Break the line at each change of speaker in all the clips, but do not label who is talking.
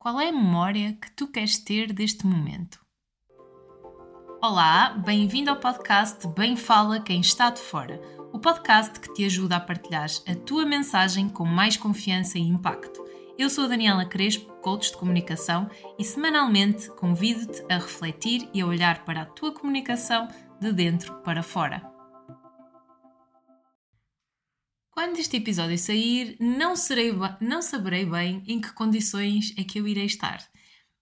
Qual é a memória que tu queres ter deste momento? Olá, bem-vindo ao podcast Bem Fala Quem Está de Fora, o podcast que te ajuda a partilhar a tua mensagem com mais confiança e impacto. Eu sou a Daniela Crespo, coach de comunicação, e semanalmente convido-te a refletir e a olhar para a tua comunicação de dentro para fora. Quando este episódio sair, não, serei, não saberei bem em que condições é que eu irei estar.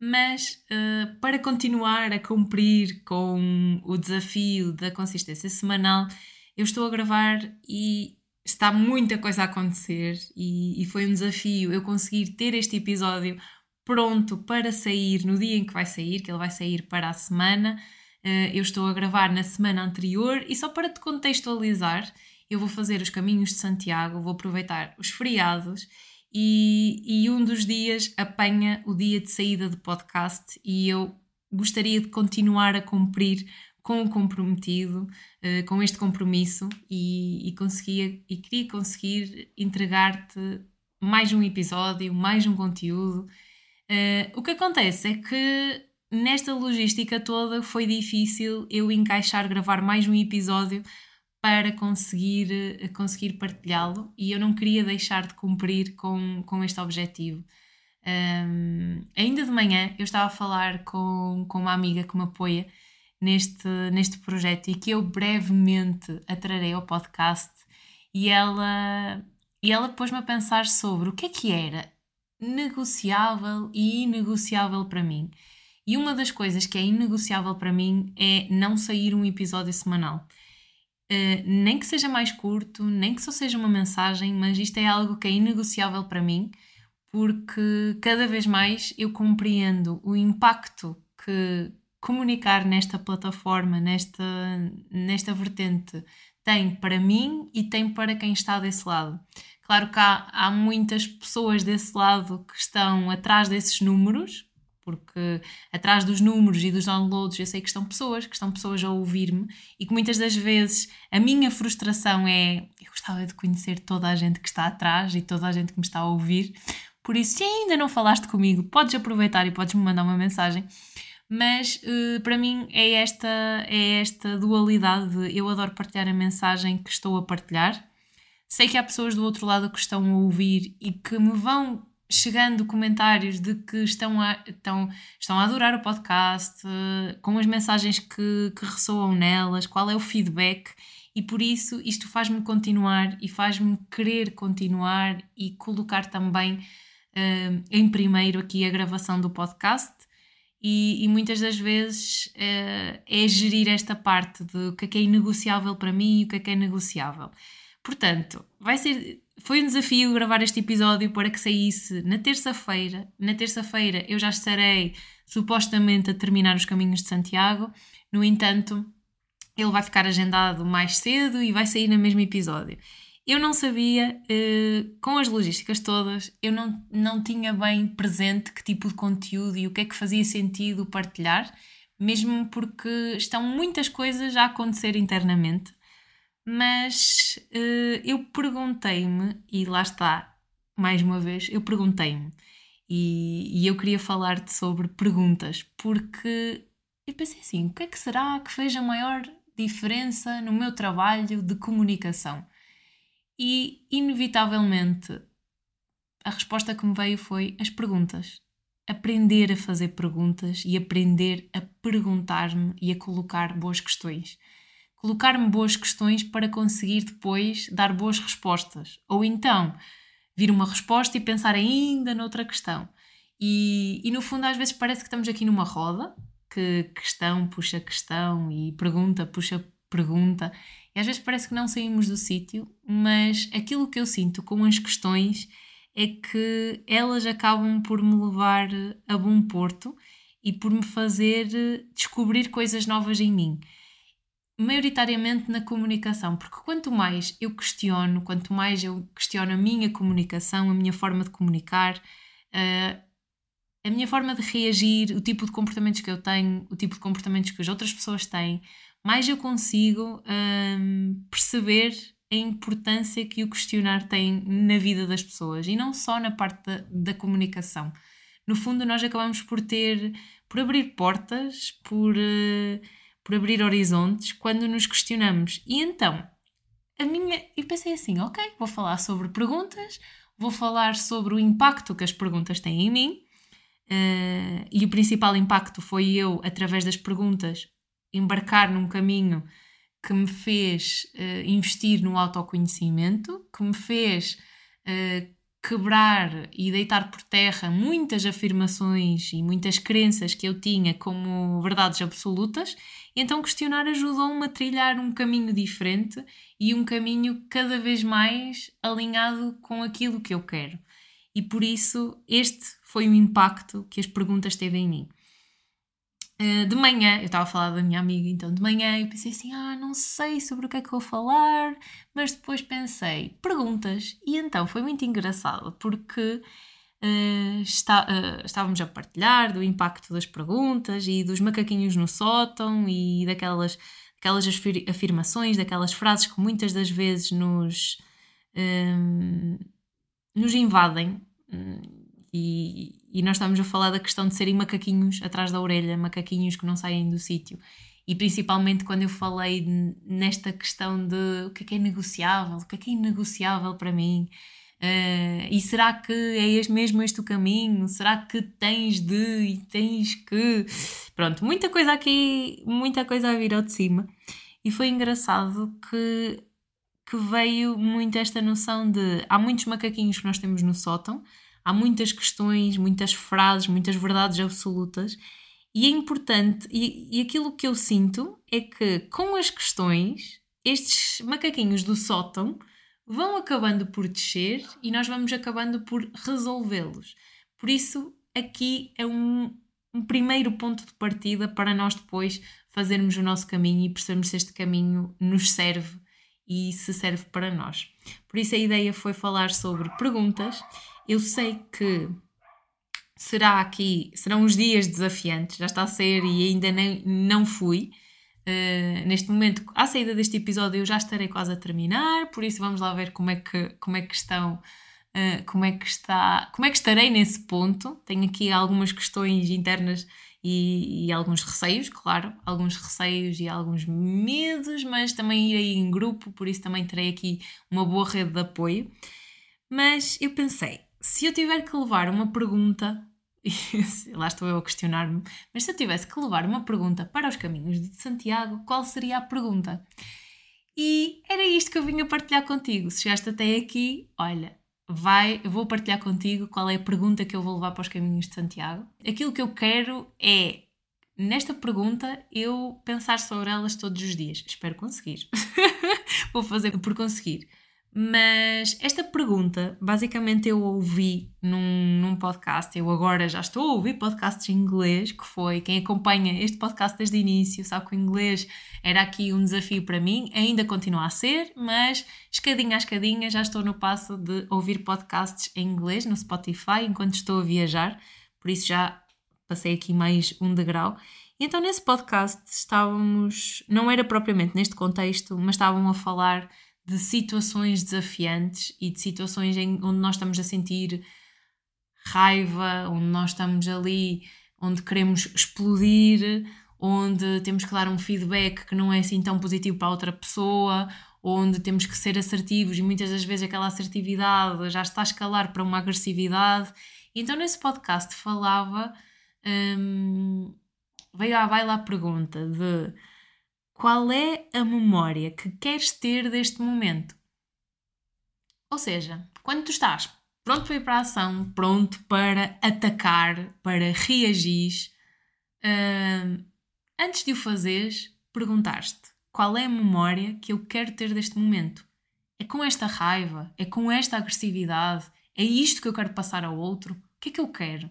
Mas uh, para continuar a cumprir com o desafio da consistência semanal, eu estou a gravar e está muita coisa a acontecer e, e foi um desafio eu conseguir ter este episódio pronto para sair no dia em que vai sair, que ele vai sair para a semana. Uh, eu estou a gravar na semana anterior e só para te contextualizar, eu vou fazer os caminhos de Santiago, vou aproveitar os feriados e, e um dos dias apanha o dia de saída do podcast e eu gostaria de continuar a cumprir com o comprometido, uh, com este compromisso e, e, conseguia, e queria conseguir entregar-te mais um episódio, mais um conteúdo. Uh, o que acontece é que nesta logística toda foi difícil eu encaixar gravar mais um episódio para conseguir, eh, conseguir partilhá-lo e eu não queria deixar de cumprir com, com este objetivo. Um, ainda de manhã eu estava a falar com, com uma amiga que me apoia neste, neste projeto e que eu brevemente atrarei ao podcast e ela, e ela pôs-me a pensar sobre o que é que era negociável e inegociável para mim. E uma das coisas que é inegociável para mim é não sair um episódio semanal. Uh, nem que seja mais curto, nem que só seja uma mensagem, mas isto é algo que é inegociável para mim, porque cada vez mais eu compreendo o impacto que comunicar nesta plataforma, nesta, nesta vertente, tem para mim e tem para quem está desse lado. Claro que há, há muitas pessoas desse lado que estão atrás desses números, porque atrás dos números e dos downloads eu sei que estão pessoas, que estão pessoas a ouvir-me e que muitas das vezes a minha frustração é eu gostava de conhecer toda a gente que está atrás e toda a gente que me está a ouvir. Por isso, se ainda não falaste comigo, podes aproveitar e podes me mandar uma mensagem. Mas uh, para mim é esta, é esta dualidade de eu adoro partilhar a mensagem que estou a partilhar. Sei que há pessoas do outro lado que estão a ouvir e que me vão chegando comentários de que estão a, estão, estão a adorar o podcast, com as mensagens que, que ressoam nelas, qual é o feedback, e por isso isto faz-me continuar e faz-me querer continuar e colocar também uh, em primeiro aqui a gravação do podcast. E, e muitas das vezes uh, é gerir esta parte de o que é que é inegociável para mim e o que é que é negociável. Portanto, vai ser foi um desafio gravar este episódio para que saísse na terça-feira. Na terça-feira eu já estarei supostamente a terminar os caminhos de Santiago. No entanto, ele vai ficar agendado mais cedo e vai sair no mesmo episódio. Eu não sabia, eh, com as logísticas todas, eu não, não tinha bem presente que tipo de conteúdo e o que é que fazia sentido partilhar, mesmo porque estão muitas coisas a acontecer internamente mas uh, eu perguntei-me, e lá está, mais uma vez, eu perguntei-me, e, e, eu queria falar-te sobre perguntas, porque eu pensei assim: o que é que será que fez a maior diferença no meu trabalho de comunicação? E, inevitavelmente, a resposta que me veio foi as perguntas. Aprender a fazer perguntas e aprender a perguntar-me e a colocar boas questões colocar-me boas questões para conseguir depois dar boas respostas. Ou então vir uma resposta e pensar ainda noutra questão. E, e no fundo, às vezes parece que estamos aqui numa roda, que questão puxa questão e pergunta puxa pergunta, e às vezes parece que não saímos do sítio, mas aquilo que eu sinto com as questões é que elas acabam por me levar a bom porto e por me fazer descobrir coisas novas em mim maioritariamente na comunicação, porque quanto mais eu questiono, quanto mais eu questiono a minha comunicação, a minha forma de comunicar, uh, a minha forma de reagir, o tipo de comportamentos que eu tenho, o tipo de comportamentos que as outras pessoas têm, mais eu consigo um, perceber a importância que o questionar tem na vida das pessoas e não só na parte da, da comunicação, no fundo nós acabamos por ter, por abrir portas, por, uh, por abrir horizontes quando nos questionamos. E então, a minha, eu pensei assim, ok, vou falar sobre perguntas, vou falar sobre o impacto que as perguntas têm em mim. Uh, e o principal impacto foi eu, através das perguntas, embarcar num caminho que me fez uh, investir no autoconhecimento, que me fez uh, quebrar e deitar por terra muitas afirmações e muitas crenças que eu tinha como verdades absolutas. Então questionar ajudou-me a trilhar um caminho diferente e um caminho cada vez mais alinhado com aquilo que eu quero. E por isso este foi o impacto que as perguntas teve em mim. Eh, de manhã, eu estava a falar da minha amiga, então de manhã eu pensei assim: ah, não sei sobre o que é que vou falar, mas depois pensei, perguntas. E então foi muito engraçado porque uh, está, uh, estávamos a partilhar do impacto das perguntas e dos macaquinhos no sótão e daquelas, daquelas afirmações, daquelas frases que muitas das vezes nos, nos invadem. E, e nós estamos a falar da questão de serem macaquinhos atrás da orelha, macaquinhos que não saem do sítio. E principalmente quando eu falei nesta questão de o que é que é negociável, o que é que é inegociável para mim, uh, e será que é mesmo este o caminho? Será que tens de e tens que. Pronto, muita coisa aqui, muita coisa a vir ao de cima. E foi engraçado que, que veio muito esta noção de há muitos macaquinhos que nós temos no sótão há muitas questões, muitas frases, muitas verdades absolutas. E é importante, e, e aquilo que eu sinto é que com as questões, estes macaquinhos do sótão vão acabando por descer e nós vamos acabando por resolvê-los. Por isso, aqui é um, um primeiro ponto de partida para nós depois fazermos o nosso caminho e percebermos se este caminho nos serve e se serve para nós. Por isso, a ideia foi falar sobre perguntas eu sei que será aqui, serão os dias desafiantes, já está a ser e ainda nem, não fui. Uh, neste momento, à saída deste episódio, eu já estarei quase a terminar, por isso vamos lá ver como é que, como é que estão. Uh, como é que está, como é que estarei nesse ponto? Tenho aqui algumas questões internas e, e, alguns receios, claro, alguns receios e alguns medos, mas também irei em grupo, por isso também terei aqui uma boa rede de apoio. Mas eu pensei, se eu tiver que levar uma pergunta, lá estou eu a questionar-me, mas se eu tivesse que levar uma pergunta para os caminhos de Santiago, qual seria a pergunta? E era isto que eu vinha partilhar contigo. Se chegaste até aqui, olha, vai, eu vou partilhar contigo qual é a pergunta que eu vou levar para os caminhos de Santiago. Aquilo que eu quero é, nesta pergunta, eu pensar sobre elas todos os dias. Espero conseguir. vou fazer por conseguir. Mas esta pergunta, basicamente, eu ouvi num, num podcast. Eu agora já estou a ouvir podcasts em inglês, que foi quem acompanha este podcast desde o início, sabe que o inglês era aqui um desafio para mim, ainda continua a ser, mas escadinha a escadinha já estou no passo de ouvir podcasts em inglês no Spotify enquanto estou a viajar, por isso já passei aqui mais um degrau. E então nesse podcast estávamos, não era propriamente neste contexto, mas estavam a falar de situações desafiantes e de situações em, onde nós estamos a sentir raiva, onde nós estamos ali, onde queremos explodir, onde temos que dar um feedback que não é assim tão positivo para a outra pessoa, onde temos que ser assertivos e muitas das vezes aquela assertividade já está a escalar para uma agressividade. Então, nesse podcast falava. Hum, veio à baila a pergunta de qual é a memória que queres ter deste momento? Ou seja, quando tu estás pronto para ir para a ação, pronto para atacar, para reagir, uh, antes de o fazeres, perguntaste qual é a memória que eu quero ter deste momento? É com esta raiva? É com esta agressividade? É isto que eu quero passar ao outro? O que é que eu quero?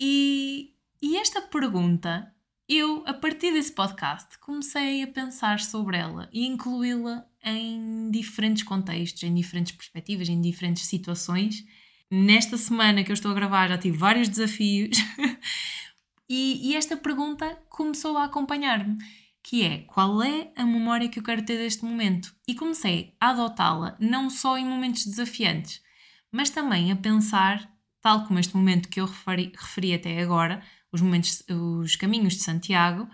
E, e esta pergunta eu, a partir desse podcast, comecei a pensar sobre ela e incluí-la em diferentes contextos, em diferentes perspectivas, em diferentes situações. Nesta semana que eu estou a gravar já tive vários desafios e, e esta pergunta começou a acompanhar-me, que é qual é a memória que eu quero ter deste momento? E comecei a adotá-la não só em momentos desafiantes, mas também a pensar tal como este momento que eu referi, referi até agora, os, momentos, os caminhos de Santiago,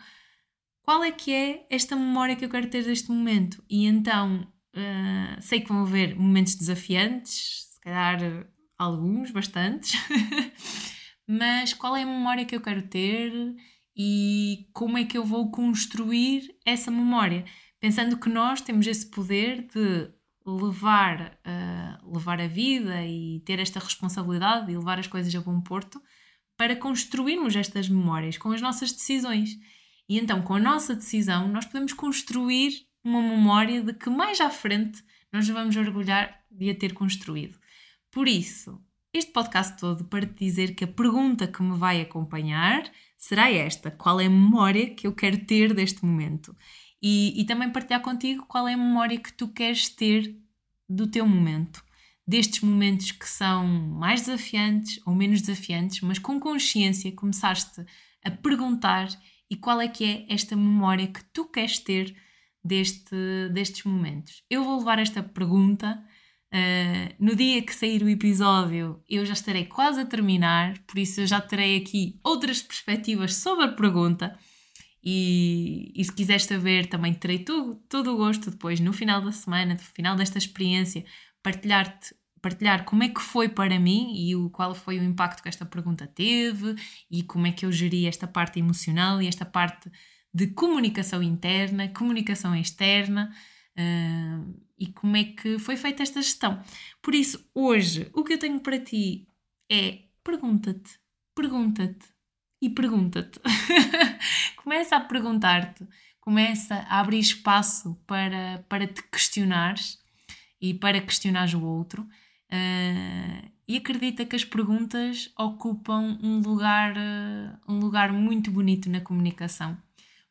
qual é que é esta memória que eu quero ter deste momento? E então, uh, sei que vão haver momentos desafiantes, se calhar alguns, bastantes, mas qual é a memória que eu quero ter e como é que eu vou construir essa memória? Pensando que nós temos esse poder de levar, uh, levar a vida e ter esta responsabilidade e levar as coisas a bom porto para construirmos estas memórias com as nossas decisões. E então, com a nossa decisão, nós podemos construir uma memória de que mais à frente nós vamos orgulhar de a ter construído. Por isso, este podcast todo para te dizer que a pergunta que me vai acompanhar será esta: qual é a memória que eu quero ter deste momento? E, e também partilhar contigo qual é a memória que tu queres ter do teu momento. Destes momentos que são mais desafiantes ou menos desafiantes, mas com consciência começaste a perguntar e qual é que é esta memória que tu queres ter deste, destes momentos. Eu vou levar esta pergunta Uh, no dia que sair o episódio, eu já estarei quase a terminar, por isso eu já terei aqui outras perspectivas sobre a pergunta. E, e se quiseres saber, também terei todo, todo o gosto depois, no final da semana, no final desta experiência, partilhar-te partilhar como é que foi para mim e o, qual foi o impacto que esta pergunta teve e como é que eu geri esta parte emocional e esta parte de comunicação interna, comunicação externa uh, e como é que foi feita esta gestão. Por isso, hoje, o que eu tenho para ti é pergunta-te, pergunta-te e pergunta-te. começa a perguntar-te, começa a abrir espaço para, para te questionares e para questionares o outro. Uh, e acredita que as perguntas ocupam um lugar, uh, um lugar muito bonito na comunicação,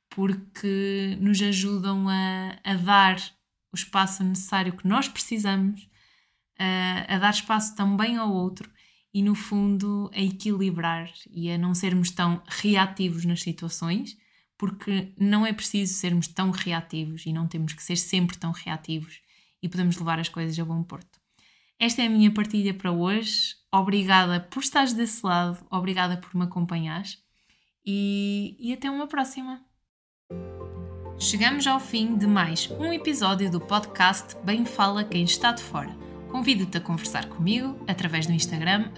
porque nos ajudam a, a dar o espaço necessário que nós precisamos, uh, a dar espaço também ao outro e, no fundo, a equilibrar e a não sermos tão reativos nas situações, porque não é preciso sermos tão reativos e não temos que ser sempre tão reativos e podemos levar as coisas a bom porto. Esta é a minha partilha para hoje. Obrigada por estares desse lado, obrigada por me acompanhares e, e até uma próxima. Chegamos ao fim de mais um episódio do podcast Bem Fala Quem Está de Fora. Convido-te a conversar comigo através do Instagram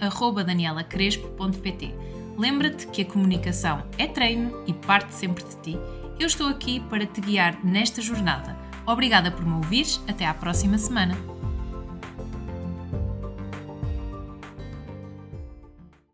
danielacrespo.pt. Lembra-te que a comunicação é treino e parte sempre de ti. Eu estou aqui para te guiar nesta jornada. Obrigada por me ouvires. Até à próxima semana.